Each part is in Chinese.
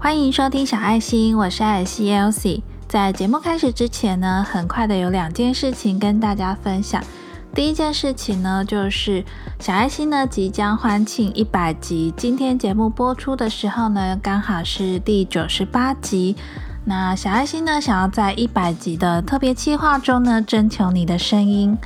欢迎收听小爱心，我是艾希 Elsie。在节目开始之前呢，很快的有两件事情跟大家分享。第一件事情呢，就是小爱心呢即将欢庆一百集。今天节目播出的时候呢，刚好是第九十八集。那小爱心呢，想要在一百集的特别企划中呢，征求你的声音，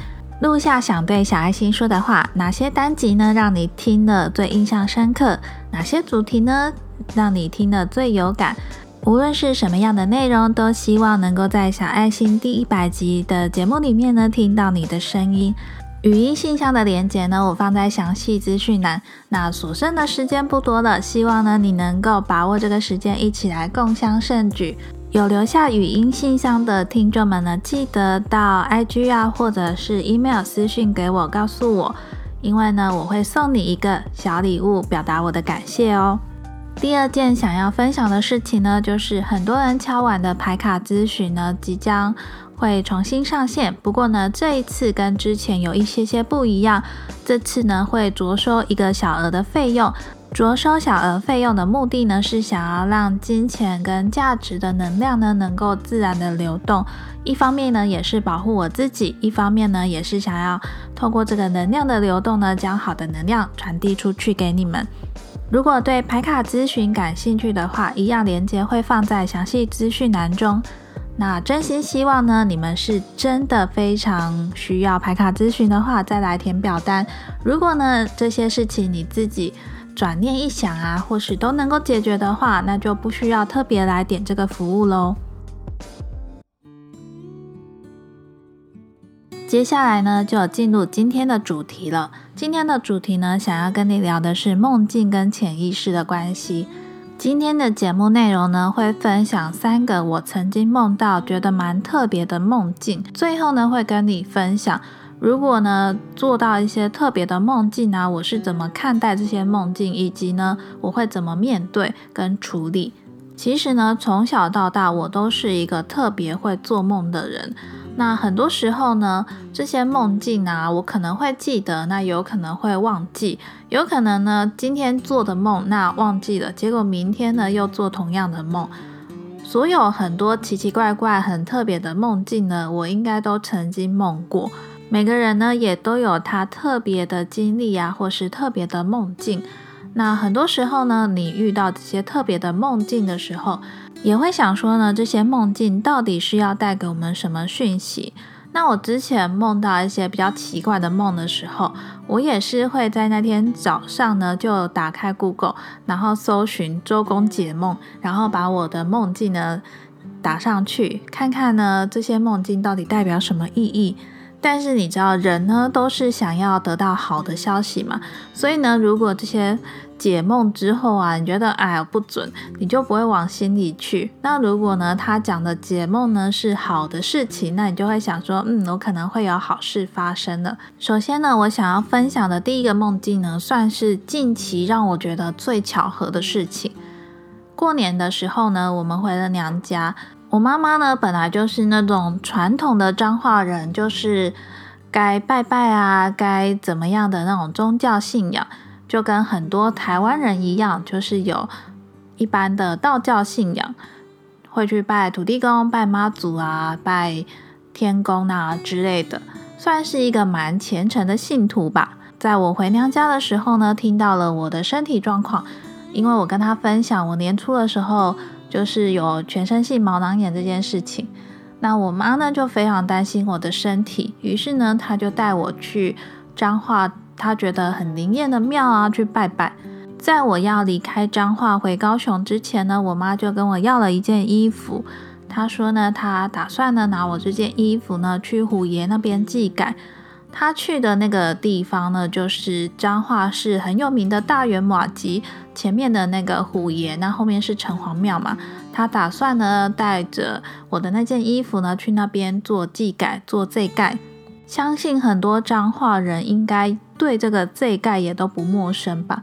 录下想对小爱心说的话。哪些单集呢，让你听了最印象深刻？哪些主题呢，让你听得最有感？无论是什么样的内容，都希望能够在小爱心第一百集的节目里面呢，听到你的声音。语音信箱的连接呢，我放在详细资讯栏。那所剩的时间不多了，希望呢你能够把握这个时间，一起来共襄盛举。有留下语音信箱的听众们呢，记得到 IG 啊，或者是 email 私讯给我，告诉我，因为呢，我会送你一个小礼物，表达我的感谢哦。第二件想要分享的事情呢，就是很多人敲碗的牌卡咨询呢，即将会重新上线。不过呢，这一次跟之前有一些些不一样，这次呢会着收一个小额的费用。着收小额费用的目的呢，是想要让金钱跟价值的能量呢，能够自然的流动。一方面呢，也是保护我自己；一方面呢，也是想要透过这个能量的流动呢，将好的能量传递出去给你们。如果对牌卡咨询感兴趣的话，一样链接会放在详细资讯栏中。那真心希望呢，你们是真的非常需要牌卡咨询的话，再来填表单。如果呢这些事情你自己转念一想啊，或许都能够解决的话，那就不需要特别来点这个服务喽。接下来呢，就进入今天的主题了。今天的主题呢，想要跟你聊的是梦境跟潜意识的关系。今天的节目内容呢，会分享三个我曾经梦到觉得蛮特别的梦境。最后呢，会跟你分享，如果呢做到一些特别的梦境啊，我是怎么看待这些梦境，以及呢我会怎么面对跟处理。其实呢，从小到大，我都是一个特别会做梦的人。那很多时候呢，这些梦境啊，我可能会记得，那有可能会忘记，有可能呢，今天做的梦那忘记了，结果明天呢又做同样的梦。所有很多奇奇怪怪、很特别的梦境呢，我应该都曾经梦过。每个人呢也都有他特别的经历啊，或是特别的梦境。那很多时候呢，你遇到这些特别的梦境的时候，也会想说呢，这些梦境到底是要带给我们什么讯息？那我之前梦到一些比较奇怪的梦的时候，我也是会在那天早上呢，就打开 Google，然后搜寻周公解梦，然后把我的梦境呢打上去，看看呢这些梦境到底代表什么意义。但是你知道，人呢都是想要得到好的消息嘛，所以呢，如果这些解梦之后啊，你觉得哎呀不准，你就不会往心里去。那如果呢，他讲的解梦呢是好的事情，那你就会想说，嗯，我可能会有好事发生了。首先呢，我想要分享的第一个梦境呢，算是近期让我觉得最巧合的事情。过年的时候呢，我们回了娘家。我妈妈呢，本来就是那种传统的彰化人，就是该拜拜啊，该怎么样的那种宗教信仰，就跟很多台湾人一样，就是有一般的道教信仰，会去拜土地公、拜妈祖啊、拜天公啊之类的，算是一个蛮虔诚的信徒吧。在我回娘家的时候呢，听到了我的身体状况，因为我跟他分享我年初的时候。就是有全身性毛囊炎这件事情，那我妈呢就非常担心我的身体，于是呢，她就带我去彰化，她觉得很灵验的庙啊去拜拜。在我要离开彰化回高雄之前呢，我妈就跟我要了一件衣服，她说呢，她打算呢拿我这件衣服呢去虎爷那边寄改。他去的那个地方呢，就是彰化市很有名的大圆马吉前面的那个虎爷，那后面是城隍庙嘛。他打算呢带着我的那件衣服呢去那边做祭改、做祭盖。相信很多彰化人应该对这个祭盖也都不陌生吧。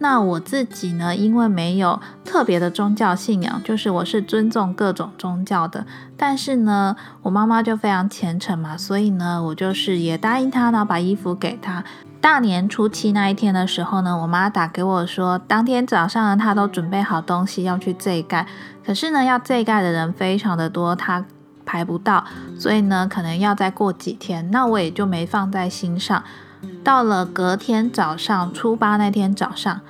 那我自己呢，因为没有特别的宗教信仰，就是我是尊重各种宗教的。但是呢，我妈妈就非常虔诚嘛，所以呢，我就是也答应她，然后把衣服给她。大年初七那一天的时候呢，我妈打给我说，当天早上呢，她都准备好东西要去这盖，可是呢，要这盖的人非常的多，她排不到，所以呢，可能要再过几天。那我也就没放在心上。到了隔天早上，初八那天早上，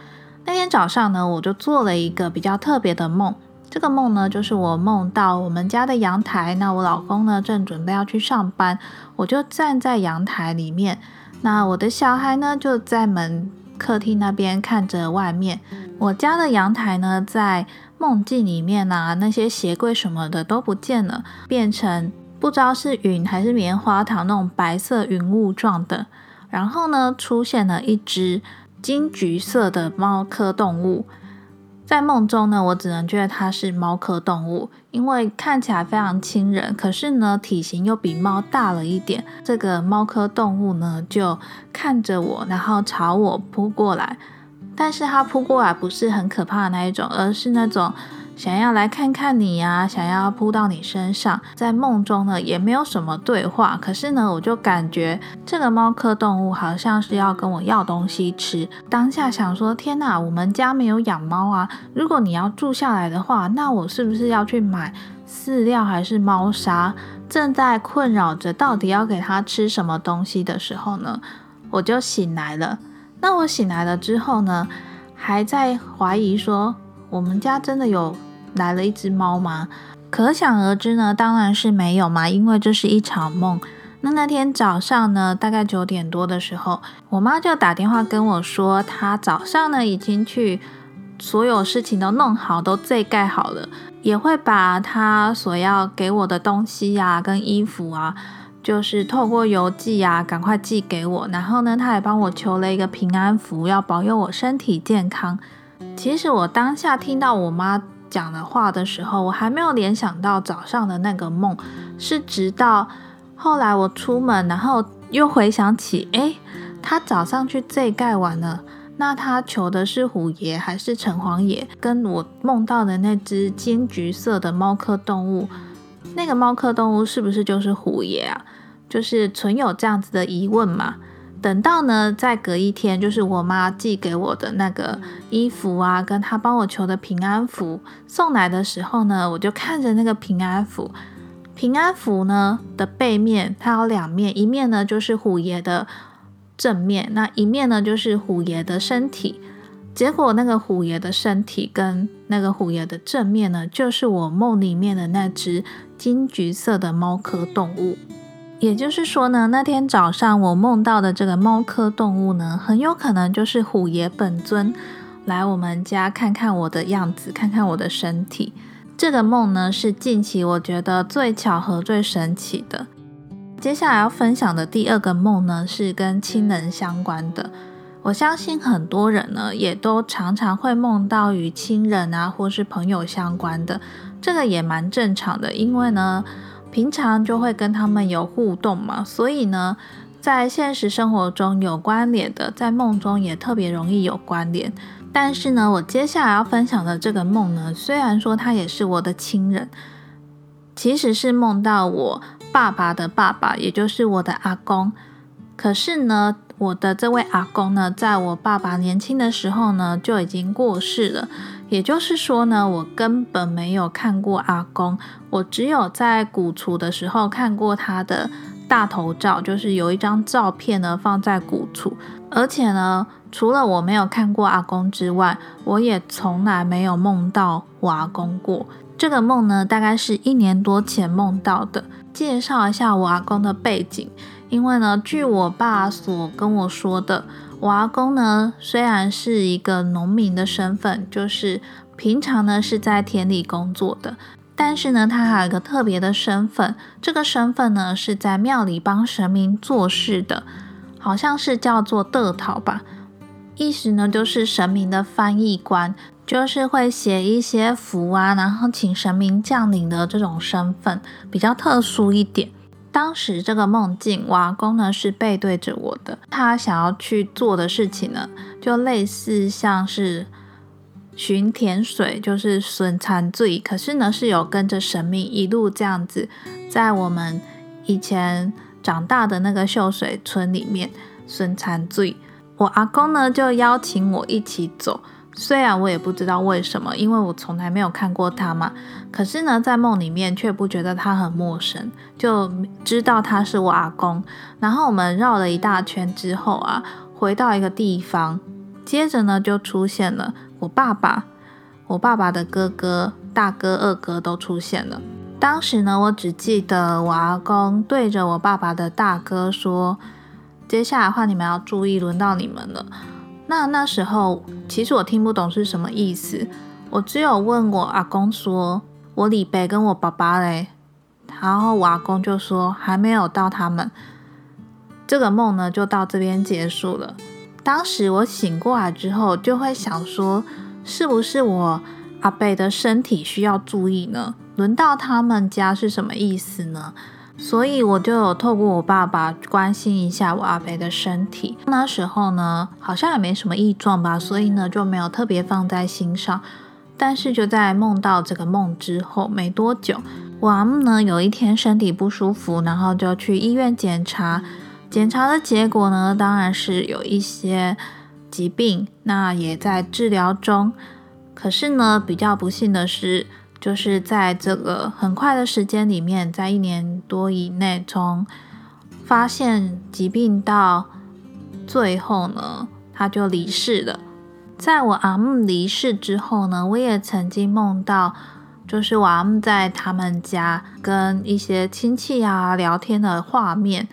那天早上呢，我就做了一个比较特别的梦。这个梦呢，就是我梦到我们家的阳台，那我老公呢正准备要去上班，我就站在阳台里面，那我的小孩呢就在门客厅那边看着外面。我家的阳台呢，在梦境里面啊，那些鞋柜什么的都不见了，变成不知道是云还是棉花糖那种白色云雾状的。然后呢，出现了一只金橘色的猫科动物。在梦中呢，我只能觉得它是猫科动物，因为看起来非常亲人，可是呢，体型又比猫大了一点。这个猫科动物呢，就看着我，然后朝我扑过来。但是它扑过来不是很可怕的那一种，而是那种。想要来看看你呀，想要扑到你身上，在梦中呢也没有什么对话，可是呢我就感觉这个猫科动物好像是要跟我要东西吃。当下想说，天哪，我们家没有养猫啊！如果你要住下来的话，那我是不是要去买饲料还是猫砂？正在困扰着到底要给它吃什么东西的时候呢，我就醒来了。那我醒来了之后呢，还在怀疑说，我们家真的有。来了一只猫吗？可想而知呢，当然是没有嘛，因为这是一场梦。那那天早上呢，大概九点多的时候，我妈就打电话跟我说，她早上呢已经去所有事情都弄好，都最盖好了，也会把她所要给我的东西呀，跟衣服啊，就是透过邮寄啊，赶快寄给我。然后呢，她还帮我求了一个平安符，要保佑我身体健康。其实我当下听到我妈。讲的话的时候，我还没有联想到早上的那个梦，是直到后来我出门，然后又回想起，哎，他早上去这盖完了，那他求的是虎爷还是城隍爷？跟我梦到的那只金橘色的猫科动物，那个猫科动物是不是就是虎爷啊？就是存有这样子的疑问嘛？等到呢，再隔一天，就是我妈寄给我的那个衣服啊，跟她帮我求的平安符送来的时候呢，我就看着那个平安符。平安符呢的背面，它有两面，一面呢就是虎爷的正面，那一面呢就是虎爷的身体。结果那个虎爷的身体跟那个虎爷的正面呢，就是我梦里面的那只金橘色的猫科动物。也就是说呢，那天早上我梦到的这个猫科动物呢，很有可能就是虎爷本尊来我们家看看我的样子，看看我的身体。这个梦呢，是近期我觉得最巧合、最神奇的。接下来要分享的第二个梦呢，是跟亲人相关的。我相信很多人呢，也都常常会梦到与亲人啊，或是朋友相关的，这个也蛮正常的，因为呢。平常就会跟他们有互动嘛，所以呢，在现实生活中有关联的，在梦中也特别容易有关联。但是呢，我接下来要分享的这个梦呢，虽然说他也是我的亲人，其实是梦到我爸爸的爸爸，也就是我的阿公。可是呢，我的这位阿公呢，在我爸爸年轻的时候呢，就已经过世了。也就是说呢，我根本没有看过阿公，我只有在古厝的时候看过他的大头照，就是有一张照片呢放在古厝。而且呢，除了我没有看过阿公之外，我也从来没有梦到我阿公过。这个梦呢，大概是一年多前梦到的。介绍一下我阿公的背景，因为呢，据我爸所跟我说的。我阿公呢，虽然是一个农民的身份，就是平常呢是在田里工作的，但是呢，他还有一个特别的身份，这个身份呢是在庙里帮神明做事的，好像是叫做得讨吧，意思呢就是神明的翻译官，就是会写一些符啊，然后请神明降临的这种身份，比较特殊一点。当时这个梦境，我阿公呢是背对着我的，他想要去做的事情呢，就类似像是寻甜水，就是损残罪，可是呢是有跟着神明一路这样子，在我们以前长大的那个秀水村里面损残罪，我阿公呢就邀请我一起走。虽然我也不知道为什么，因为我从来没有看过他嘛。可是呢，在梦里面却不觉得他很陌生，就知道他是我阿公。然后我们绕了一大圈之后啊，回到一个地方，接着呢就出现了我爸爸，我爸爸的哥哥、大哥、二哥都出现了。当时呢，我只记得我阿公对着我爸爸的大哥说：“接下来的话，你们要注意，轮到你们了。”那那时候，其实我听不懂是什么意思，我只有问我阿公说：“我李北跟我爸爸嘞。”然后我阿公就说：“还没有到他们。”这个梦呢，就到这边结束了。当时我醒过来之后，就会想说：“是不是我阿北的身体需要注意呢？轮到他们家是什么意思呢？”所以我就有透过我爸爸关心一下我阿北的身体。那时候呢，好像也没什么异状吧，所以呢就没有特别放在心上。但是就在梦到这个梦之后没多久，我阿姆呢有一天身体不舒服，然后就去医院检查。检查的结果呢，当然是有一些疾病，那也在治疗中。可是呢，比较不幸的是。就是在这个很快的时间里面，在一年多以内，从发现疾病到最后呢，他就离世了。在我阿姆离世之后呢，我也曾经梦到，就是我阿姆在他们家跟一些亲戚啊聊天的画面，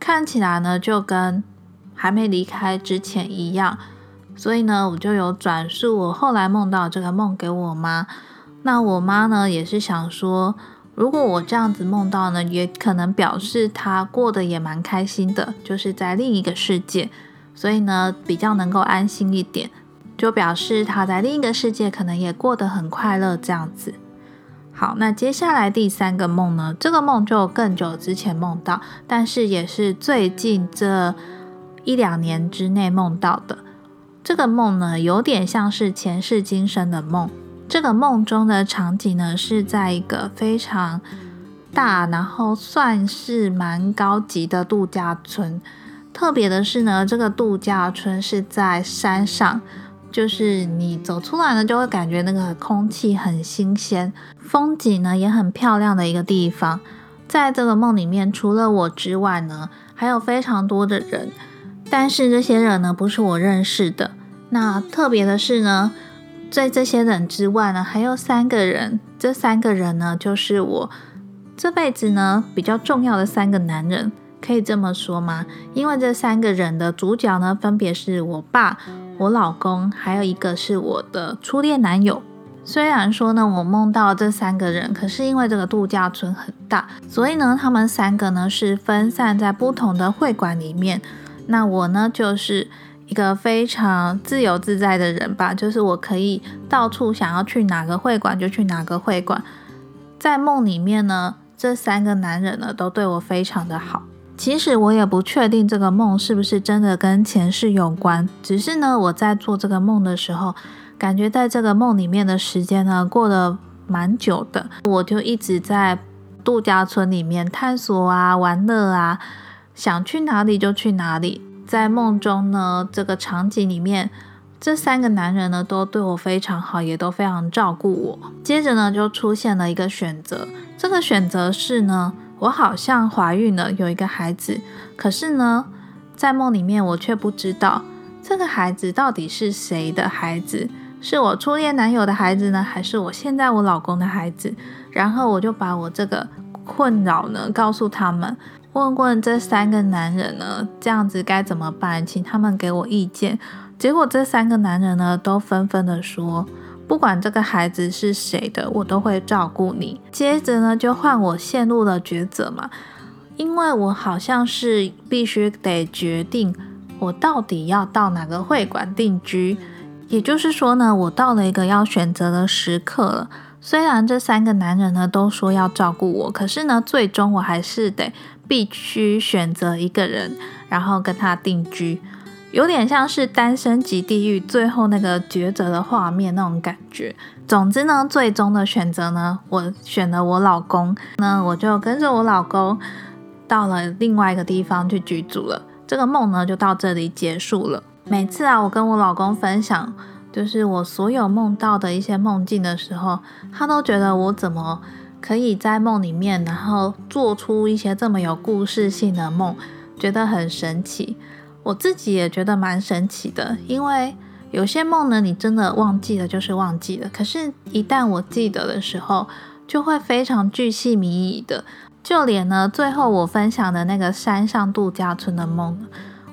看起来呢就跟还没离开之前一样。所以呢，我就有转述我后来梦到这个梦给我妈。那我妈呢，也是想说，如果我这样子梦到呢，也可能表示她过得也蛮开心的，就是在另一个世界，所以呢，比较能够安心一点，就表示她在另一个世界可能也过得很快乐这样子。好，那接下来第三个梦呢，这个梦就更久之前梦到，但是也是最近这一两年之内梦到的。这个梦呢，有点像是前世今生的梦。这个梦中的场景呢，是在一个非常大，然后算是蛮高级的度假村。特别的是呢，这个度假村是在山上，就是你走出来呢，就会感觉那个空气很新鲜，风景呢也很漂亮的一个地方。在这个梦里面，除了我之外呢，还有非常多的人，但是这些人呢，不是我认识的。那特别的是呢。在这些人之外呢，还有三个人。这三个人呢，就是我这辈子呢比较重要的三个男人，可以这么说吗？因为这三个人的主角呢，分别是我爸、我老公，还有一个是我的初恋男友。虽然说呢，我梦到这三个人，可是因为这个度假村很大，所以呢，他们三个呢是分散在不同的会馆里面。那我呢，就是。一个非常自由自在的人吧，就是我可以到处想要去哪个会馆就去哪个会馆。在梦里面呢，这三个男人呢都对我非常的好。其实我也不确定这个梦是不是真的跟前世有关，只是呢我在做这个梦的时候，感觉在这个梦里面的时间呢过得蛮久的，我就一直在度假村里面探索啊、玩乐啊，想去哪里就去哪里。在梦中呢，这个场景里面，这三个男人呢都对我非常好，也都非常照顾我。接着呢，就出现了一个选择，这个选择是呢，我好像怀孕了，有一个孩子。可是呢，在梦里面我却不知道这个孩子到底是谁的孩子，是我初恋男友的孩子呢，还是我现在我老公的孩子？然后我就把我这个困扰呢告诉他们。问问这三个男人呢，这样子该怎么办？请他们给我意见。结果这三个男人呢，都纷纷的说，不管这个孩子是谁的，我都会照顾你。接着呢，就换我陷入了抉择嘛，因为我好像是必须得决定，我到底要到哪个会馆定居。也就是说呢，我到了一个要选择的时刻了。虽然这三个男人呢都说要照顾我，可是呢，最终我还是得必须选择一个人，然后跟他定居，有点像是单身即地狱最后那个抉择的画面那种感觉。总之呢，最终的选择呢，我选了我老公，那我就跟着我老公到了另外一个地方去居住了。这个梦呢，就到这里结束了。每次啊，我跟我老公分享，就是我所有梦到的一些梦境的时候，他都觉得我怎么可以在梦里面，然后做出一些这么有故事性的梦，觉得很神奇。我自己也觉得蛮神奇的，因为。有些梦呢，你真的忘记了就是忘记了。可是，一旦我记得的时候，就会非常巨细靡遗的。就连呢，最后我分享的那个山上度假村的梦，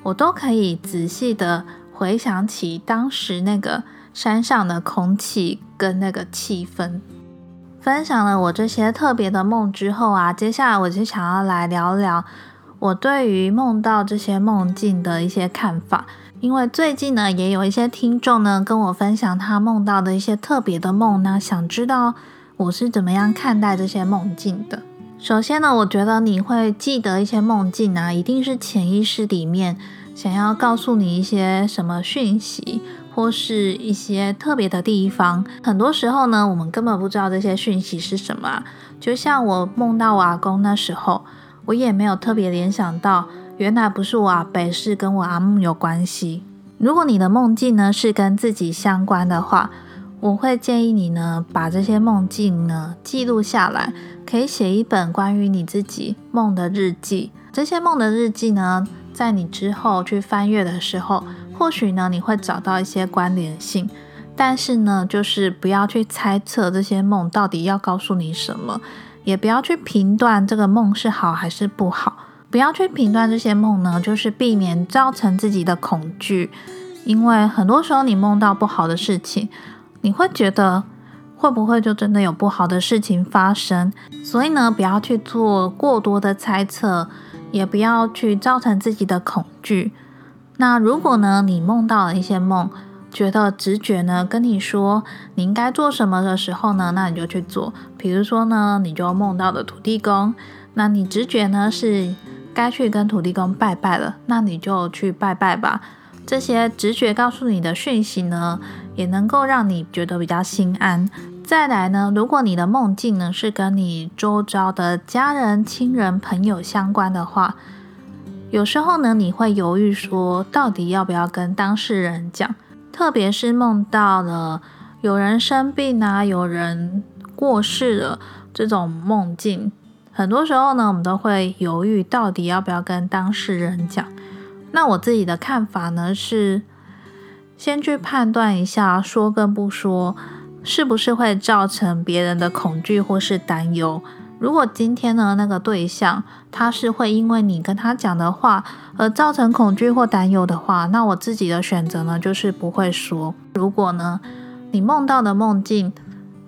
我都可以仔细的回想起当时那个山上的空气跟那个气氛。分享了我这些特别的梦之后啊，接下来我就想要来聊聊我对于梦到这些梦境的一些看法。因为最近呢，也有一些听众呢跟我分享他梦到的一些特别的梦呢，想知道我是怎么样看待这些梦境的。首先呢，我觉得你会记得一些梦境啊，一定是潜意识里面想要告诉你一些什么讯息，或是一些特别的地方。很多时候呢，我们根本不知道这些讯息是什么。就像我梦到我阿公那时候，我也没有特别联想到。原来不是我阿北，是跟我阿木有关系。如果你的梦境呢是跟自己相关的话，我会建议你呢把这些梦境呢记录下来，可以写一本关于你自己梦的日记。这些梦的日记呢，在你之后去翻阅的时候，或许呢你会找到一些关联性。但是呢，就是不要去猜测这些梦到底要告诉你什么，也不要去评断这个梦是好还是不好。不要去评断这些梦呢，就是避免造成自己的恐惧。因为很多时候你梦到不好的事情，你会觉得会不会就真的有不好的事情发生？所以呢，不要去做过多的猜测，也不要去造成自己的恐惧。那如果呢，你梦到了一些梦，觉得直觉呢跟你说你应该做什么的时候呢，那你就去做。比如说呢，你就梦到了土地公，那你直觉呢是。该去跟土地公拜拜了，那你就去拜拜吧。这些直觉告诉你的讯息呢，也能够让你觉得比较心安。再来呢，如果你的梦境呢是跟你周遭的家人、亲人、朋友相关的话，有时候呢你会犹豫说，到底要不要跟当事人讲？特别是梦到了有人生病啊，有人过世了这种梦境。很多时候呢，我们都会犹豫到底要不要跟当事人讲。那我自己的看法呢，是先去判断一下，说跟不说是不是会造成别人的恐惧或是担忧。如果今天呢，那个对象他是会因为你跟他讲的话而造成恐惧或担忧的话，那我自己的选择呢，就是不会说。如果呢，你梦到的梦境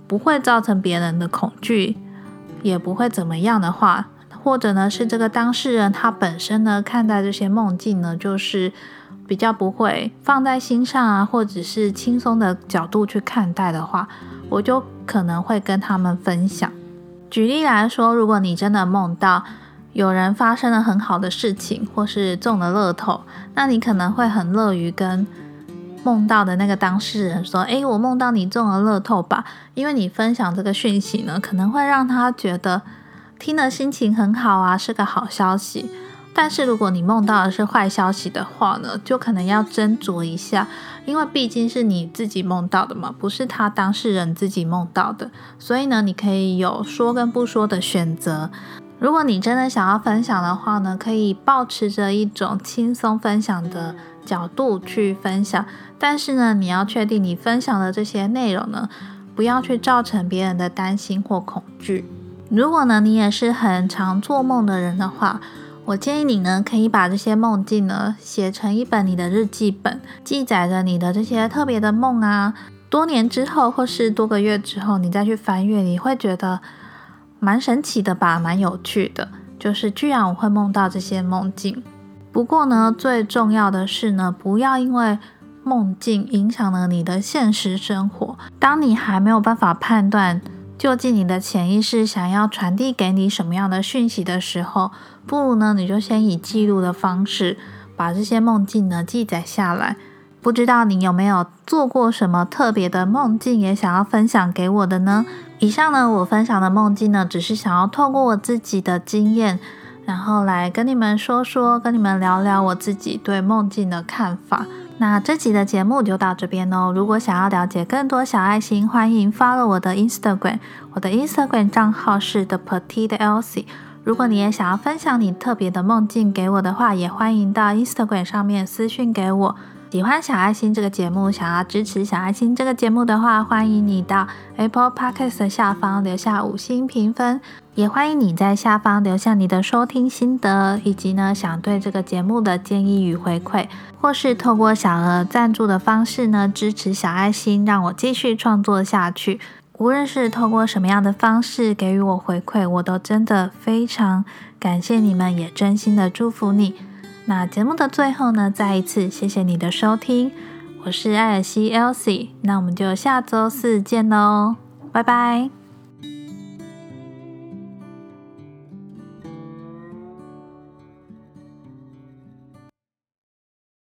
不会造成别人的恐惧。也不会怎么样的话，或者呢是这个当事人他本身呢看待这些梦境呢，就是比较不会放在心上啊，或者是轻松的角度去看待的话，我就可能会跟他们分享。举例来说，如果你真的梦到有人发生了很好的事情，或是中了乐透，那你可能会很乐于跟。梦到的那个当事人说：“诶，我梦到你中了乐透吧？因为你分享这个讯息呢，可能会让他觉得听了心情很好啊，是个好消息。但是如果你梦到的是坏消息的话呢，就可能要斟酌一下，因为毕竟是你自己梦到的嘛，不是他当事人自己梦到的。所以呢，你可以有说跟不说的选择。如果你真的想要分享的话呢，可以保持着一种轻松分享的。”角度去分享，但是呢，你要确定你分享的这些内容呢，不要去造成别人的担心或恐惧。如果呢，你也是很常做梦的人的话，我建议你呢，可以把这些梦境呢写成一本你的日记本，记载着你的这些特别的梦啊。多年之后，或是多个月之后，你再去翻阅，你会觉得蛮神奇的吧，蛮有趣的。就是居然我会梦到这些梦境。不过呢，最重要的是呢，不要因为梦境影响了你的现实生活。当你还没有办法判断究竟你的潜意识想要传递给你什么样的讯息的时候，不如呢，你就先以记录的方式把这些梦境呢记载下来。不知道你有没有做过什么特别的梦境，也想要分享给我的呢？以上呢，我分享的梦境呢，只是想要透过我自己的经验，然后来跟你们说说，跟你们聊聊我自己对梦境的看法。那这集的节目就到这边哦。如果想要了解更多小爱心，欢迎 follow 我的 Instagram，我的 Instagram 账号是 The Petite Elsie。如果你也想要分享你特别的梦境给我的话，也欢迎到 Instagram 上面私信给我。喜欢小爱心这个节目，想要支持小爱心这个节目的话，欢迎你到 Apple Podcast 的下方留下五星评分，也欢迎你在下方留下你的收听心得，以及呢想对这个节目的建议与回馈，或是透过小额赞助的方式呢支持小爱心，让我继续创作下去。无论是透过什么样的方式给予我回馈，我都真的非常感谢你们，也真心的祝福你。那节目的最后呢，再一次谢谢你的收听，我是艾尔西 Elsie，那我们就下周四见喽，拜拜。